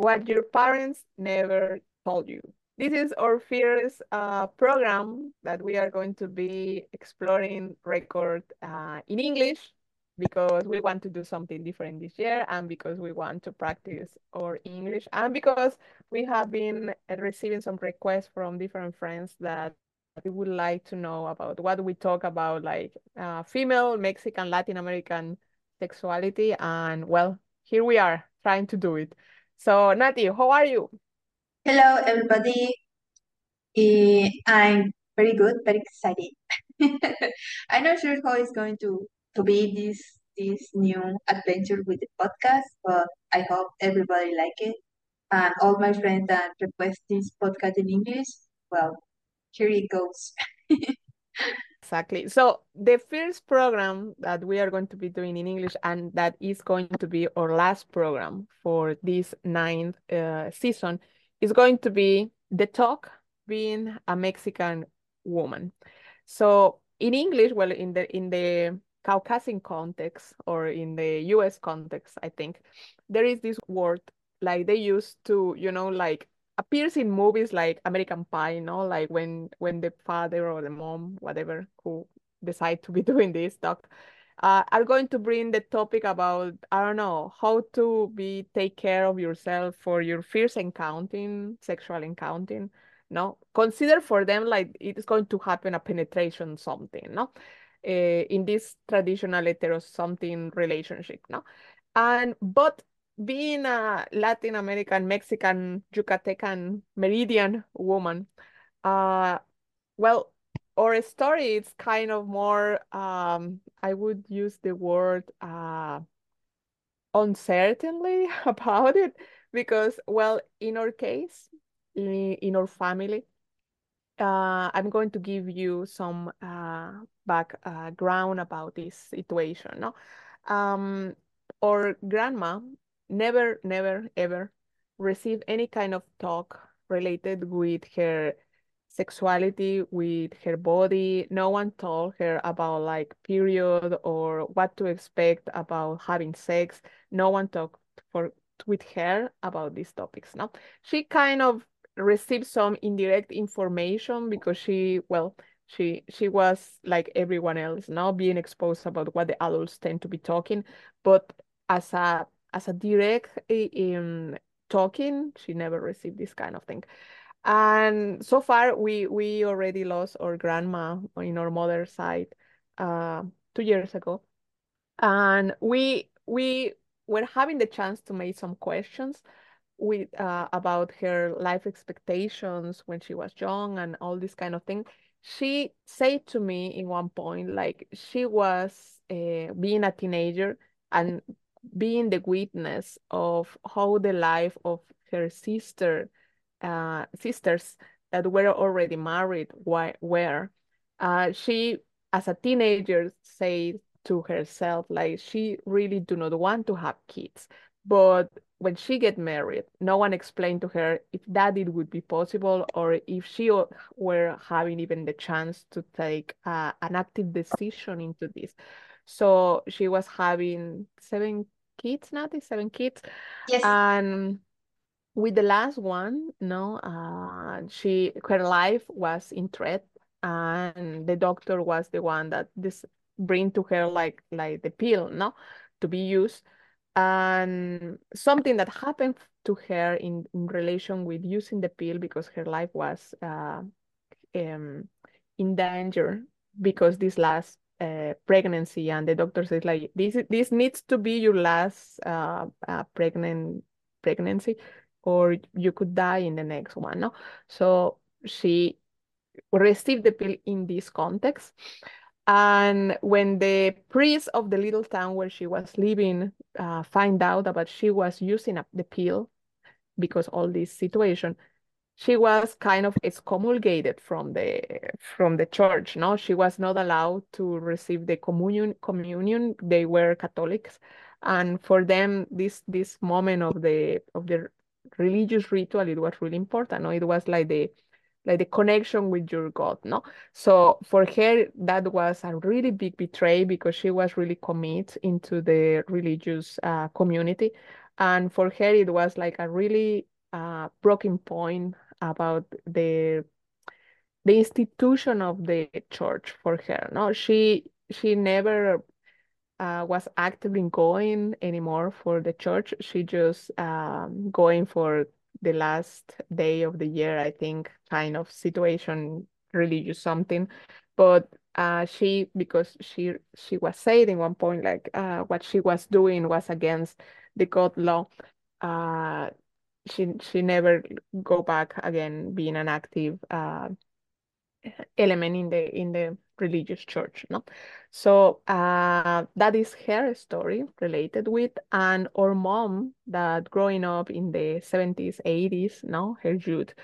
what your parents never told you. This is our first uh, program that we are going to be exploring record uh, in English because we want to do something different this year and because we want to practice our English and because we have been receiving some requests from different friends that we would like to know about what we talk about like uh, female, Mexican, Latin American sexuality and well, here we are trying to do it. So Nati, how are you? Hello, everybody. I'm very good, very excited. I'm not sure how it's going to to be this this new adventure with the podcast, but I hope everybody like it. And all my friends that request this podcast in English, well, here it goes. Exactly. So the first program that we are going to be doing in English, and that is going to be our last program for this ninth uh, season, is going to be the talk being a Mexican woman. So in English, well, in the in the Caucasian context or in the US context, I think there is this word like they used to, you know, like appears in movies like American Pie, you know, like when when the father or the mom, whatever, who decide to be doing this talk, uh, are going to bring the topic about I don't know how to be take care of yourself for your first encountering, sexual encountering. No, consider for them like it is going to happen a penetration something, no, uh, in this traditional hetero something relationship, no, and but being a Latin American, Mexican, Yucatecan, Meridian woman, uh, well, our story is kind of more, um, I would use the word uh, uncertainly about it because, well, in our case, in, in our family, uh, I'm going to give you some uh, background about this situation. No, um, our grandma never, never, ever receive any kind of talk related with her sexuality, with her body. No one told her about like period or what to expect about having sex. No one talked for with her about these topics. No, she kind of received some indirect information because she, well, she she was like everyone else, now being exposed about what the adults tend to be talking, but as a as a direct in talking, she never received this kind of thing. And so far, we we already lost our grandma in our mother's side uh, two years ago, and we we were having the chance to make some questions with uh, about her life expectations when she was young and all this kind of thing. She said to me in one point, like she was uh, being a teenager and being the witness of how the life of her sister, uh, sisters that were already married were. Uh, she, as a teenager, said to herself, like she really do not want to have kids, but when she get married, no one explained to her if that it would be possible or if she were having even the chance to take uh, an active decision into this. So she was having seven kids, now seven kids. Yes. And with the last one, no, uh, she her life was in threat, and the doctor was the one that this bring to her like like the pill, no, to be used. And something that happened to her in, in relation with using the pill because her life was uh, um, in danger because this last uh, pregnancy and the doctor says like this this needs to be your last uh, uh, pregnant pregnancy or you could die in the next one no? So she received the pill in this context. And when the priest of the little town where she was living uh, find out about she was using up the pill because all this situation she was kind of excommunicated from the from the church no? She was not allowed to receive the communion communion. They were catholics. And for them this this moment of the of the religious ritual it was really important no? It was like the like the connection with your god no? So for her that was a really big betray because she was really committed into the religious uh, community. And for her, it was like a really uh, broken point about the the institution of the church for her. No, she she never uh, was actively going anymore for the church. She just um, going for the last day of the year, I think, kind of situation, religious something. But uh, she, because she she was saying in one point, like uh, what she was doing was against the God law. Uh, she she never go back again being an active uh, element in the in the religious church no? So uh, that is her story related with and our mom that growing up in the 70s 80s no? Her youth.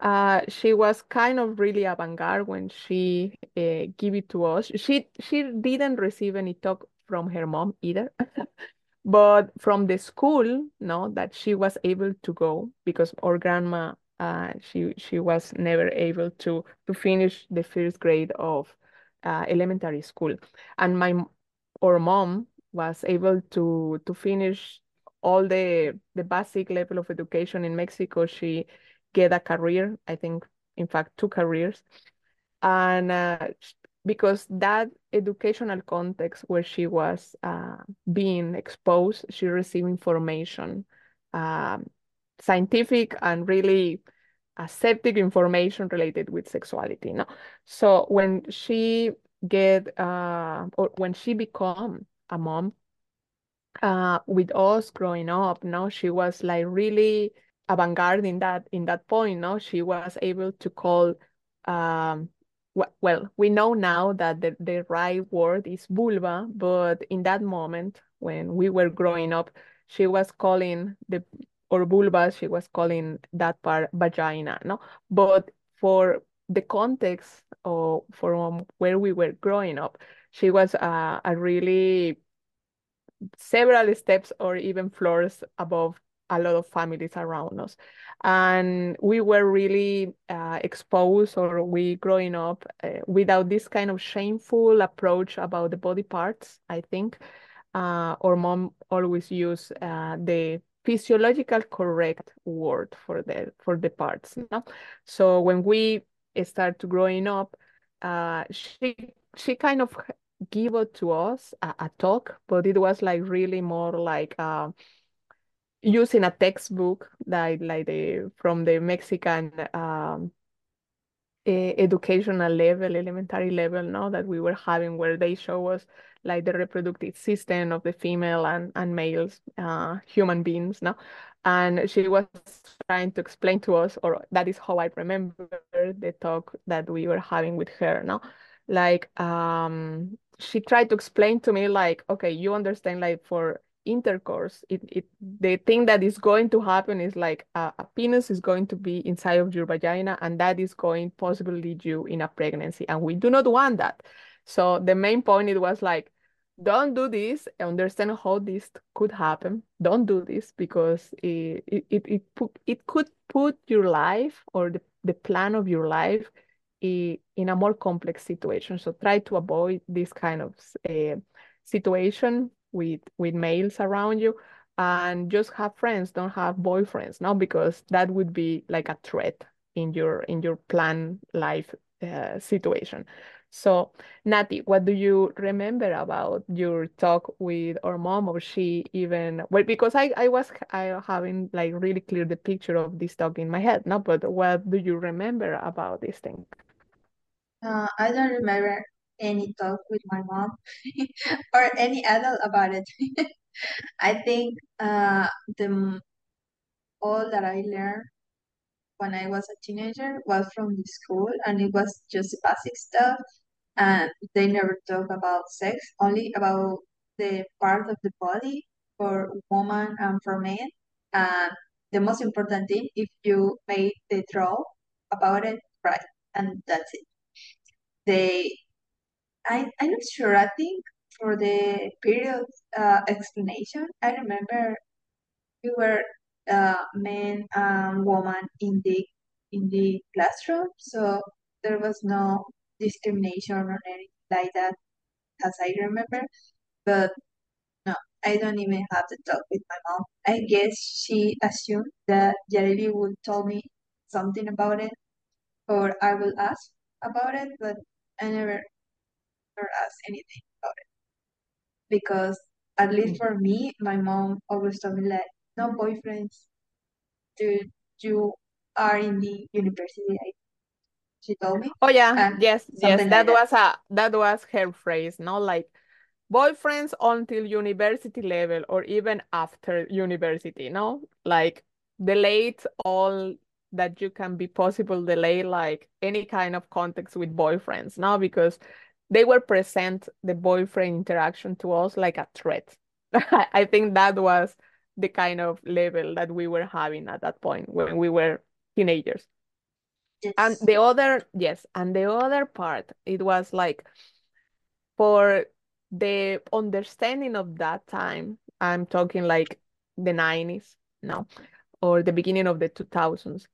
Uh, she was kind of really avant-garde when she uh, gave it to us. She she didn't receive any talk from her mom either but from the school no that she was able to go because our grandma uh, she she was never able to to finish the first grade of uh, elementary school, and my or mom was able to to finish all the the basic level of education in Mexico. She get a career, I think, in fact, two careers, and uh, because that educational context where she was uh, being exposed, she received information. Um, scientific and really aseptic information related with sexuality. No, so when she get uh, or when she become a mom, uh, with us growing up, no, she was like really avant-garde in that in that point. No, she was able to call. Um, well, we know now that the, the right word is vulva, but in that moment when we were growing up, she was calling the or vulva, she was calling that part vagina, no? But for the context or from where we were growing up, she was uh, a really several steps or even floors above a lot of families around us. And we were really uh, exposed or we growing up uh, without this kind of shameful approach about the body parts, I think. Uh, our mom always used uh, the physiological correct word for the for the parts. No? So when we start growing up, uh, she she kind of give it to us a, a, talk, but it was like really more like uh, using a textbook like like the from the Mexican um, educational level, elementary level, no, that we were having where they show us like the reproductive system of the female and, and males, uh, human beings, no? And she was trying to explain to us, or that is how I remember the talk that we were having with her, no? Like, um, she tried to explain to me, like, okay, you understand, like, for intercourse it, it the thing that is going to happen is like a, a, penis is going to be inside of your vagina and that is going possibly lead you in a pregnancy and we do not want that. So the main point it was like don't do this understand how this could happen don't do this because it it, it, it, put, it could put your life or the, the plan of your life in a more complex situation. So try to avoid this kind of uh, situation with with males around you and just have friends don't have boyfriends no because that would be like a threat in your in your plan life uh, situation. So nati what do you remember about your talk with our mom or she even well because i i was i having like really clear the picture of this talk in my head no but what do you remember about this thing? Uh, i don't remember any talk with my mom or any adult about it. I think uh, the all that I learned when I was a teenager was from the school, and it was just basic stuff. And they never talk about sex, only about the part of the body for woman and for men. And the most important thing, if you make the draw about it right, and that's it. They I, I'm not sure. I think for the period uh, explanation, I remember we were uh, men and woman in the in the classroom, so there was no discrimination or anything like that, as I remember. But no, I don't even have to talk with my mom. I guess she assumed that Yareli would tell me something about it, or I will ask about it, but I never, asked anything about it because at least hmm. for me, my mom always told me like, no boyfriends, dude, you are in the university. She told me, Oh yeah, yes, yes. something like That that. was a that was her phrase, no? Like boyfriends until university level or even after university, no? Like delayed all that you can be possible delay like any kind of context with boyfriends, now Because they were present the boyfriend interaction to us like a threat. I think that was the kind of level that we were having at that point when we were teenagers. And the other, yes, and the other part, it was like for the understanding of that time, I'm talking like the 90s now, or the beginning of the 2000s,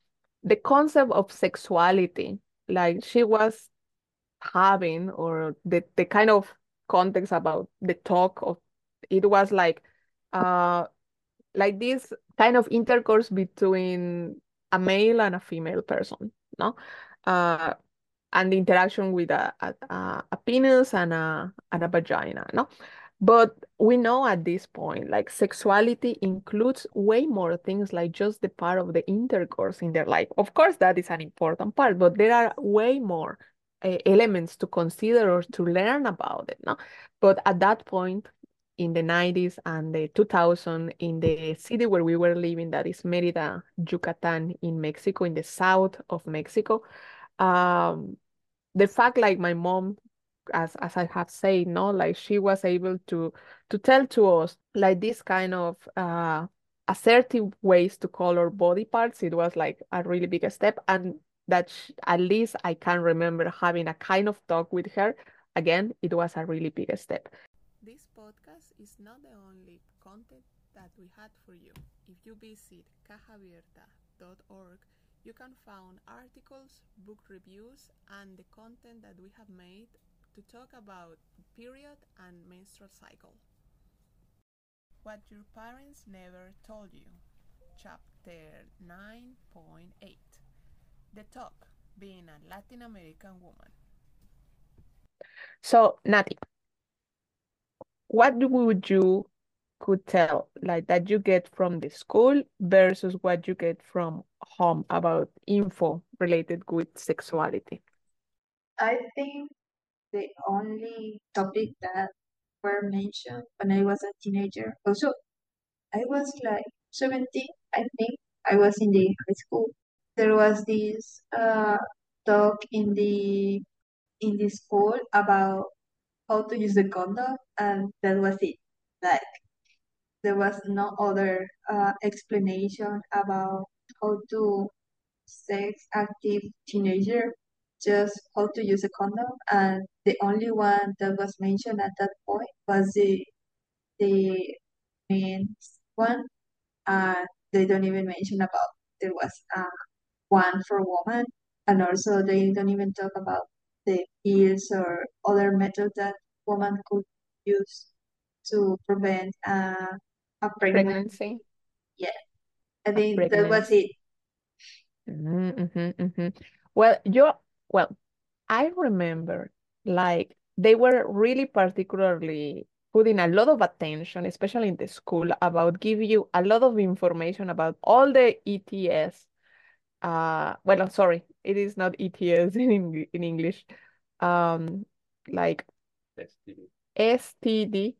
the concept of sexuality, like she was having, or the, the kind of context about the talk of it was like uh like this kind of intercourse between a male and a female person, no? Uh, and the interaction with a, a, a penis and a, and a vagina, no? But we know at this point, like sexuality includes way more things like just the part of the intercourse in their life. Of course, that is an important part, but there are way more uh, elements to consider or to learn about it, no? But at that point, in the 90s and the 2000 in the city where we were living, that is Merida, Yucatan in Mexico, in the south of Mexico. Um, the fact like my mom, as as I have said, no, like she was able to to tell to us like this kind of uh assertive ways to color body parts, it was like a really big step. And that sh- at least I can remember having a kind of talk with her. Again, it was a really big step. This podcast is not the only content that we had for you. If you visit cajaabierta.org, you can find articles, book reviews, and the content that we have made to talk about period and menstrual cycle. What your parents never told you. Chapter 9.8 The Talk Being a Latin American Woman. So, Nati, what would you could tell like that you get from the school versus what you get from home about info related with sexuality? I think the only topic that were mentioned when I was a teenager. Also, I was like 17, I think. I was in the high school. There was this uh, talk in the in the school about how to use the condom, and that was it. Like there was no other uh, explanation about how to sex active teenager, just how to use a condom, and the only one that was mentioned at that point was the the main one. Uh, they don't even mention about there was uh, one for woman, and also they don't even talk about the pills or other methods that woman could use to prevent uh, a pregnancy. Pregnancy, Yeah, I a think that was it. Mm-hmm, mm-hmm. Well, you well, I remember like they were really particularly putting a lot of attention, especially in the school, about give you a lot of information about all the ETS. Uh, well, sorry, it is not ETS in in English. Um, like STD. std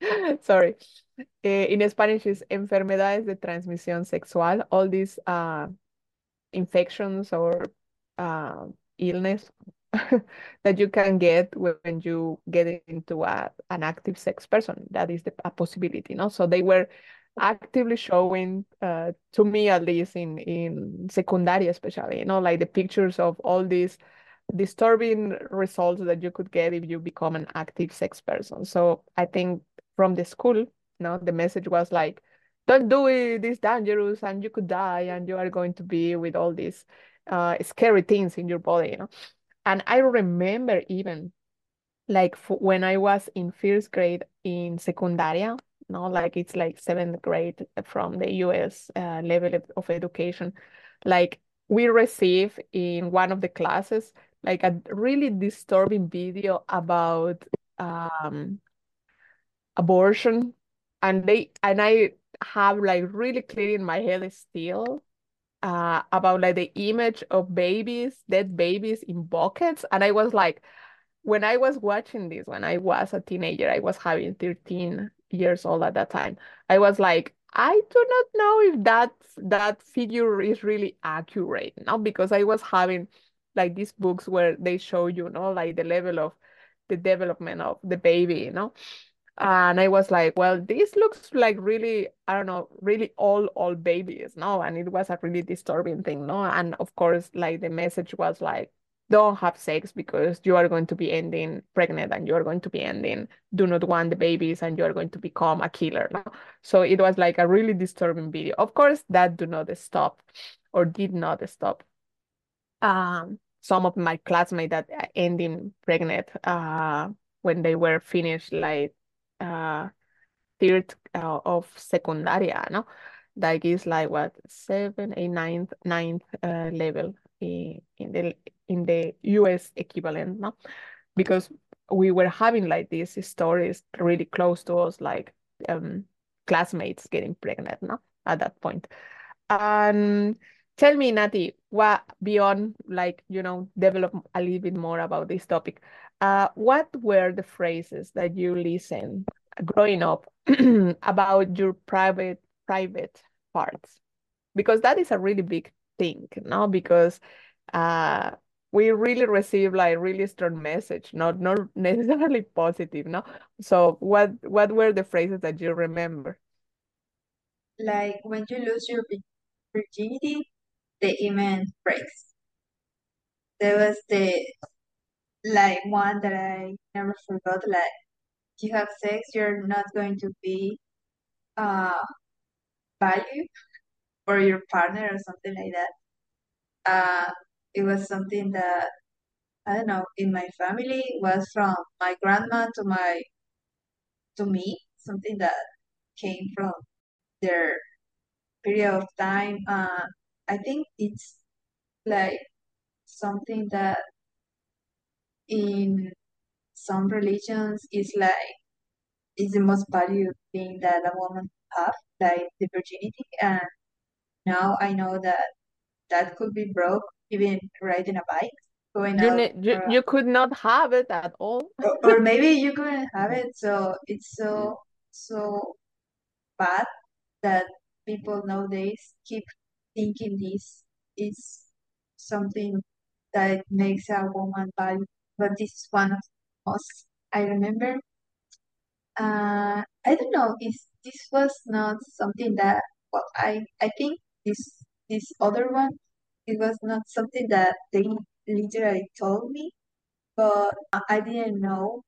Sorry. Eh, in Spanish is enfermedades de transmisión sexual. All these uh, infections or uh, illness that you can get when you get into a, an active sex person. That is the, a possibility, no? So they were actively showing uh, to me at least in in secundaria especially, you know, like the pictures of all these disturbing results that you could get if you become an active sex person. So I think from the school, no, the message was like, don't do it, it's dangerous and you could die and you are going to be with all these uh, scary things in your body, you know. And I remember even like when I was in first grade in secundaria, no, like it's like seventh grade from the US uh, level of, education, like we receive in one of the classes like a really disturbing video about um abortion and they and I have like really clear in my head still uh about like the image of babies, dead babies in buckets. And I was like when I was watching this, when I was a teenager, I was having 13 years old at that time. I was like, I do not know if that that figure is really accurate, no, because I was having like these books where they show you, know, like the level of the development of the baby, you know. And I was like, well, this looks like really, I don't know, really all all babies, no? And it was a really disturbing thing, no? And of course, like the message was like, don't have sex because you are going to be ending pregnant and you are going to be ending do not want the babies and you are going to become a killer. So it was like a really disturbing video. Of course, that do not stop or did not stop. Um, some of my classmates that ending pregnant uh, when they were finished like uh, third uh, of secundaria, no? That is like what seven, eight, ninth, ninth uh, level in, in the in the US equivalent, no? Because we were having like these stories really close to us, like um, classmates getting pregnant, no? At that point. And tell me, Nati, what beyond like, you know, develop a little bit more about this topic. Uh, what were the phrases that you listened growing up about your private private parts? Because that is a really big thing, no? Because uh we really receive like really strong message, not not necessarily positive, no? So what what were the phrases that you remember? Like when you lose your virginity, the hymen breaks. There was the like one that I never forgot. Like you have sex, you're not going to be uh value for your partner or something like that. Uh, it was something that I don't know in my family was from my grandma to my to me, something that came from their period of time. Uh, I think it's like something that in some religions is like is the most valued thing that a woman have, like the virginity. And now I know that that could be broke even riding a bike, going You out, you, or, you could not have it at all. or, or maybe you couldn't have it. So it's so so bad that people nowadays keep thinking this is something that makes a woman bad. But this is one of the most I remember Uh, I don't know if this was not something that well, I I think this this other one it was not something that they literally told me, but I didn't know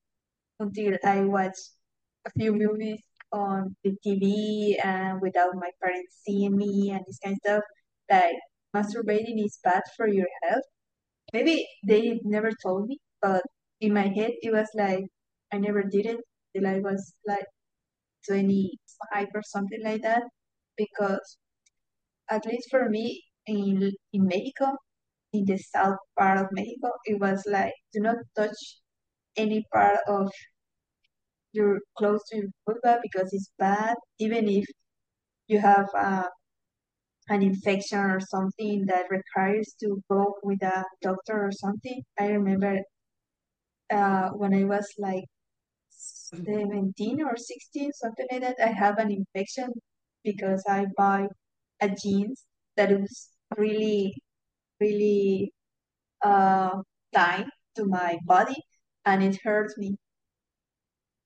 until I watched a few movies on the TV and without my parents seeing me and this kind of stuff. Like masturbating is bad for your health. Maybe they never told me, but in my head it was like I never did it till I was like 25 or something like that because at least for me in in Mexico in the south part of Mexico it was like do not touch any part of your close to your vulva because it's bad even if you have uh, an infection or something that requires to go with a doctor or something I remember uh, when I was like 17 or 16, something like that. I have an infection because I buy a jeans that was really, really uh, tight to my body and it hurts me.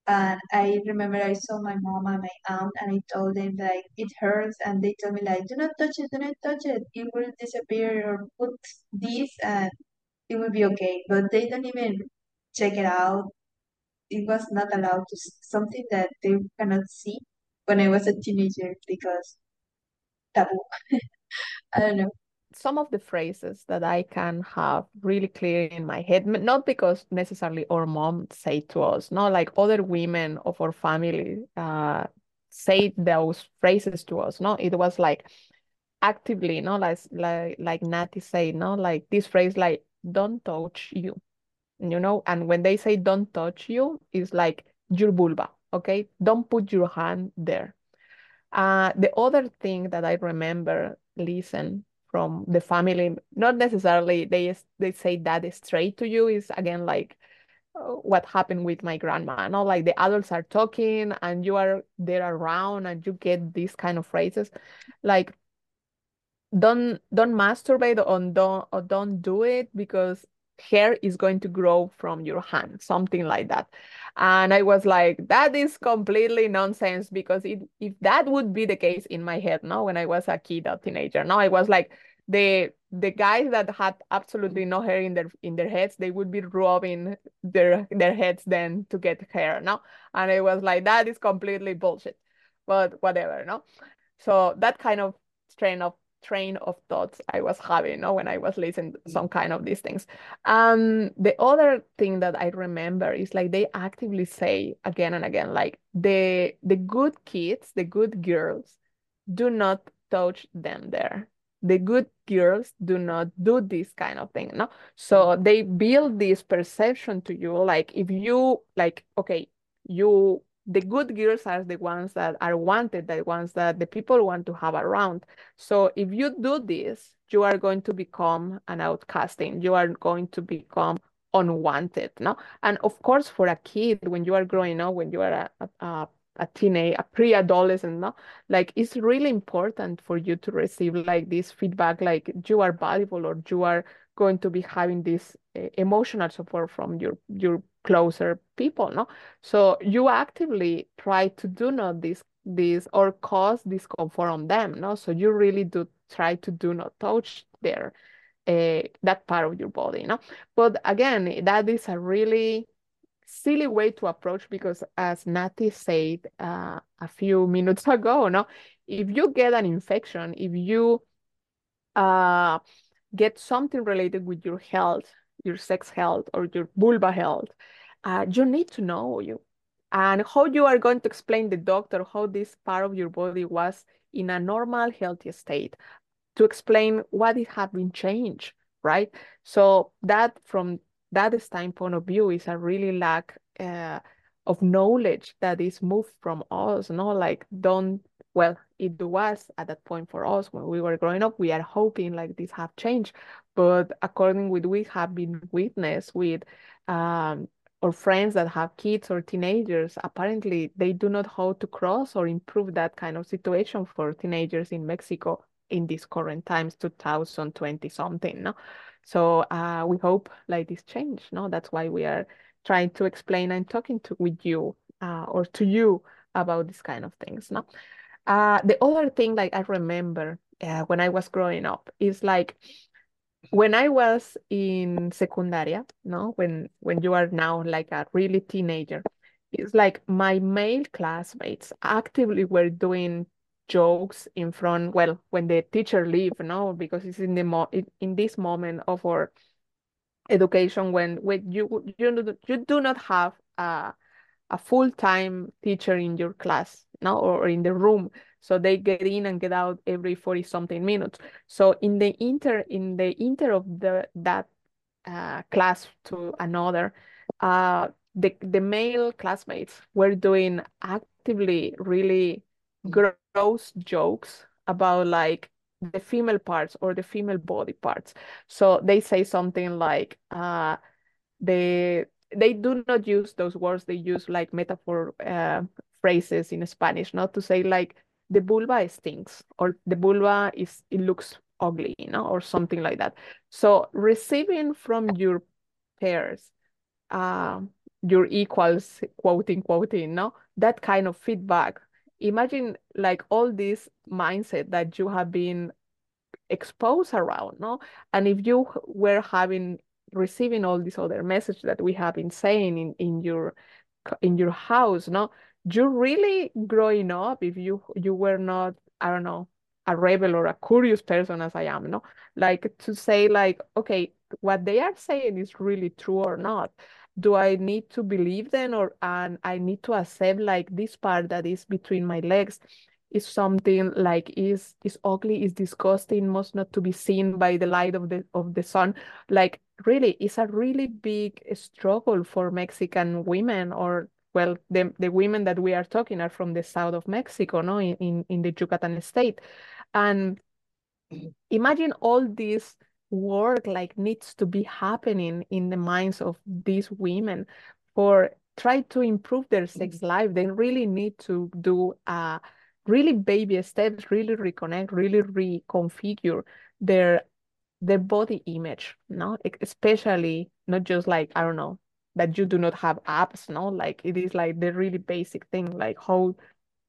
And I remember I saw my mom and my aunt and I told them like it hurts and they told me like do not touch it, do not touch it. It will disappear or put this and it will be okay. But they don't even check it out it was not allowed to something that they cannot see when I was a teenager because taboo. Don't know. some of the phrases that I can have really clear in my head, not because necessarily our mom say to us, not like other women of our family uh, say those phrases to us. No, it was like actively, no, like like like Nati say, no, like this phrase like don't touch you, you know, and when they say don't touch you, it's like your vulva, okay? Don't put your hand there. Uh, the other thing that I remember listen from the family, not necessarily they they say that straight to you, is again like uh, what happened with my grandma. Not like the adults are talking and you are there around and you get these kind of phrases, like don't don't masturbate or don't or don't do it because hair is going to grow from your hand, something like that. And I was like, that is completely nonsense because it, if that would be the case in my head, no, when I was a kid or teenager, no, I was like the the guys that had absolutely no hair in their in their heads, they would be rubbing their their heads then to get hair, no, and I was like, that is completely bullshit, but whatever, no. So that kind of strain of train of thoughts I was having you know, when I was listening to some kind of these things. Um, the other thing that I remember is like they actively say again and again, like the the good kids, the good girls, do not touch them there. The good girls do not do this kind of thing, no? So they build this perception to you, like if you like, okay, you the good girls are the ones that are wanted, the ones that the people want to have around. So if you do this, you are going to become an outcasting. You are going to become unwanted, no? And of course, for a kid, when you are growing up, when you are a, a, a teenage, a pre-adolescent, no? Like it's really important for you to receive like this feedback, like you are valuable or you are going to be having this uh, emotional support from your your closer people no? So you actively try to do not this this or cause discomfort on them no? So you really do try to do not touch their uh, that part of your body no? But again that is a really silly way to approach because as Nati said uh, a few minutes ago no? If you get an infection if you uh, get something related with your health your sex health or your vulva health, uh, you need to know you. And how you are going to explain the doctor how this part of your body was in a normal healthy state to explain what it had been changed right? So that from that standpoint of view is a really lack uh, of knowledge that is moved from us no? Like don't well it was at that point for us when we were growing up. We are hoping like this have changed. But according with we have been witness with um, or friends that have kids or teenagers apparently they do not how to cross or improve that kind of situation for teenagers in mexico in these current times 2020 something no? So uh, we hope like this change no? That's why we are trying to explain and talking to with you uh, or to you about this kind of things no uh, the other thing like i remember uh, when i was growing up is like when I was in secundaria, no, when when you are now like a really teenager, it's like my male classmates actively were doing jokes in front, well, when the teacher leave, no, because it's in the mo in, this moment of our education when when you you you do not have a a full-time teacher in your class, no, or in the room. So they get in and get out every 40 something minutes. So in the inter in the inter of the that uh, class to another uh, the the male classmates were doing actively really gross jokes about like the female parts or the female body parts. So they say something like uh they they do not use those words. They use like metaphor uh, phrases in spanish not to say like the vulva stinks or the vulva is it looks ugly you know or something like that. So receiving from your peers uh, your equals quoting quoting no? That kind of feedback. Imagine like all this mindset that you have been exposed around no? And if you were having receiving all this other message that we have been saying in in your in your house no you're really growing up if you you were not i don't know a rebel or a curious person as I am, no? Like to say like, okay, what they are saying is really true or not. Do I need to believe them or and I need to accept like this part that is between my legs is something like is is ugly, is disgusting, must not to be seen by the light of the of the sun. Like really, it's a really big struggle for Mexican women or well, the, the women that we are talking are from the south of Mexico, no, in, in, in the Yucatan state. And imagine all this work like needs to be happening in the minds of these women for try to improve their sex life. They really need to do uh really baby steps, really reconnect, really reconfigure their their body image, no? Especially not just like, I don't know, that you do not have apps, no? Like it is like the really basic thing, like how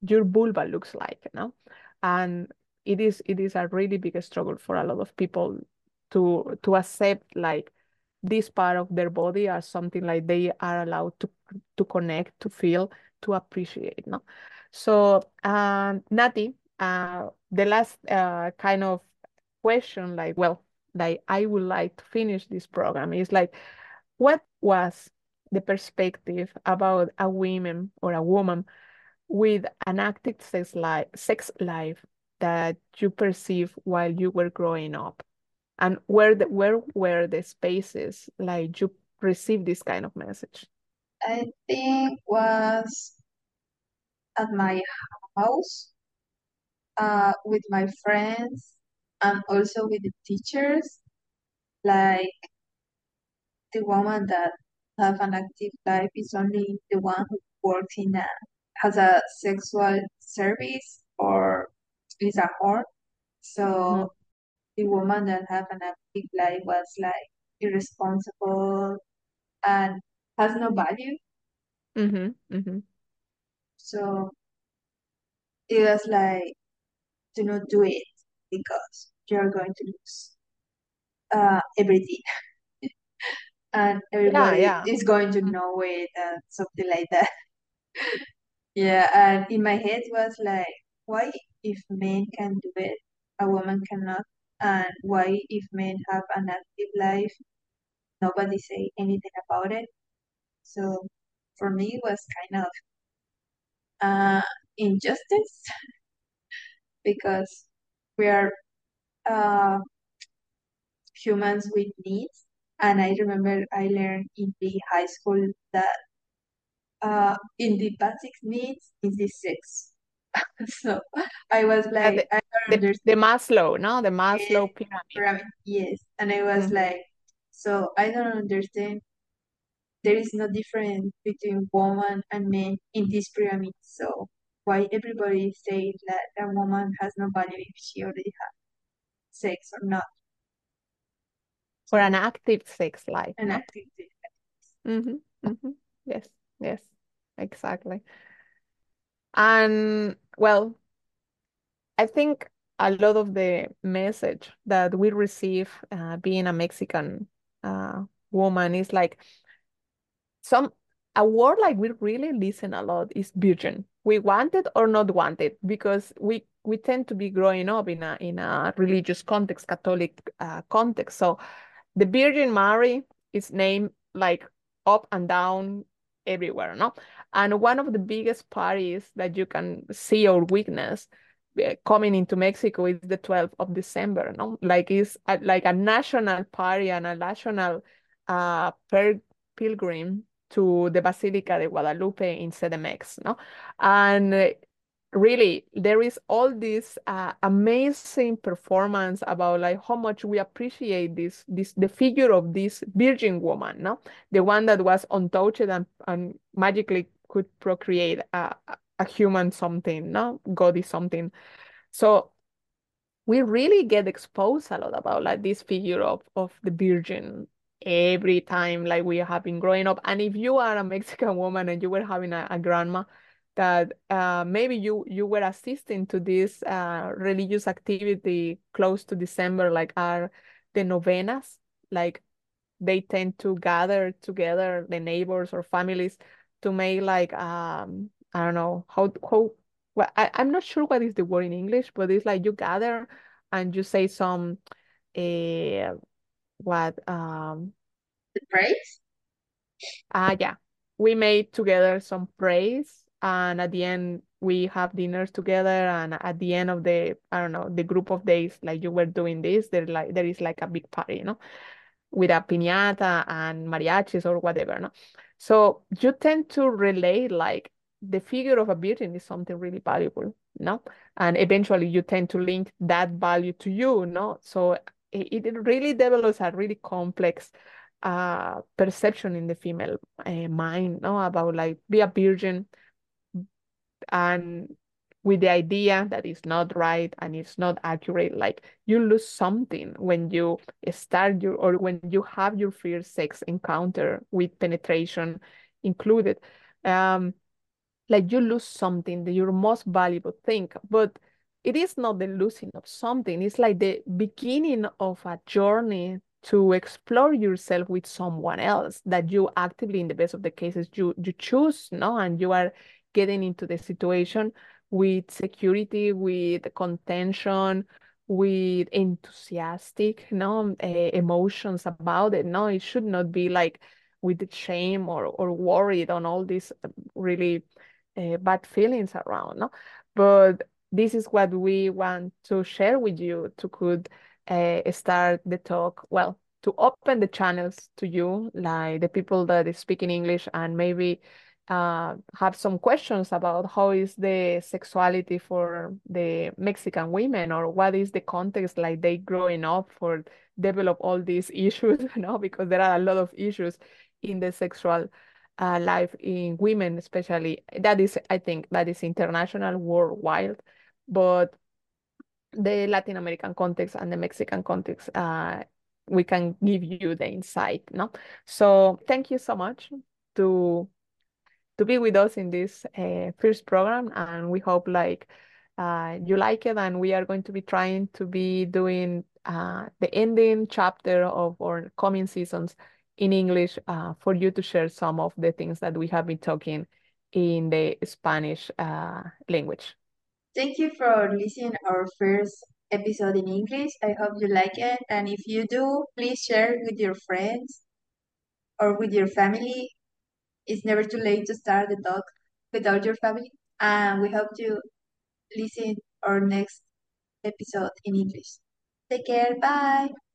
your vulva looks like, no? And it is it is a really big struggle for a lot of people to to accept like this part of their body as something like they are allowed to to connect, to feel, to appreciate, no? So, uh, Nati, uh, the last uh, kind of question, like, well, like I would like to finish this program is like, what was the perspective about a woman or a woman with an active sex life, sex life that you perceive while you were growing up, and where the, where were the spaces like you received this kind of message? I think was at my house uh, with my friends and also with the teachers. Like the woman that have an active life is only the one who works in a has a sexual service or is a whore. So the woman that have an active life was like irresponsible and has no value. Mm-hmm, mm-hmm. So it was like, do not do it because you're going to lose uh, everything. and everybody yeah. is going to know it and something like that. Yeah, and in my head was like, why if men can do it, a woman cannot? And why if men have an active life, nobody say anything about it? So for me, it was kind of uh, injustice because we are uh, humans with needs. And I remember I learned in the high school that uh, in the basic needs is the sex. So I was Yeah, like, the, I don't the the Maslow, no? The. Maslow pyramid. Pyramid, yes. And I was Mm. like, so I don't understand. There is no difference between woman and man in this pyramid. So why everybody say that a woman has no value if she already has sex or not? For an active sex life, an active Mm-hmm, mm-hmm. Yes, yes, exactly. And well, I think a lot of the message that we receive uh, being a Mexican uh, woman is like some a word like we really listen a lot is virgin. We want it or not want it because we we tend to be growing up in a in a religious context, Catholic uh, context. So the Virgin Mary is named like up and down everywhere, no? And one of the biggest parties that you can see or witness uh, coming into Mexico is the 12th of December, no? Like it's a, like a national party and a national uh, per pilgrim to the Basilica de Guadalupe in CDMX, no? And uh, really there is all this uh, amazing performance about like how much we appreciate this this the figure of this virgin woman no? The one that was untouched and, and magically could procreate a, a human something no? God is something. So we really get exposed a lot about like this figure of of the virgin every time like we have been growing up. And if you are a mexican woman and you were having a, a grandma that uh, maybe you you were assisting to this uh, religious activity close to December, like are the novenas, like they tend to gather together the neighbors or families to make like um I don't know how how well, I, I'm not sure what is the word in English, but it's like you gather and you say some uh, what um The praise? uh yeah. We made together some praise and at the end we have dinners together and at the end of the I don't know, the group of days like you were doing this, there like there is like a big party, you know, with a piñata and mariachis or whatever, no? So you tend to relate like the figure of a virgin is something really valuable, no? And eventually you tend to link that value to you, no? So it, it really develops a really complex uh, perception in the female uh, mind, no? About like be a virgin and with the idea that it's not right and it's not accurate like you lose something when you start your or when you have your first sex encounter with penetration included. Um like you lose something your most valuable thing but it is not the losing of something. It's like the beginning of a journey to explore yourself with someone else that you actively in the best of the cases you you choose no? And you are getting into the situation with security, with contention, with enthusiastic, no uh, emotions about it. No, it should not be like with the shame or or worried on all these really uh, bad feelings around. No, but this is what we want to share with you to could uh, start the talk. Well, to open the channels to you, like the people that is speaking English and maybe uh, have some questions about how is the sexuality for the Mexican women or what is the context like they growing up for develop all these issues, you know, because there are a lot of issues in the sexual uh, life in women, especially. That is, I think, that is international, worldwide, but the Latin American context and the Mexican context, uh, we can give you the insight, no? So thank you so much to to be with us in this uh, first program and we hope like uh, you like it and we are going to be trying to be doing uh, the ending chapter of our coming seasons in English uh, for you to share some of the things that we have been talking in the Spanish uh, language. Thank you for listening our first episode in English. I hope you like it. And if you do, please share it with your friends or with your family it's never too late to start the talk without your family. And we hope to listen our next episode in English. Take care. Bye.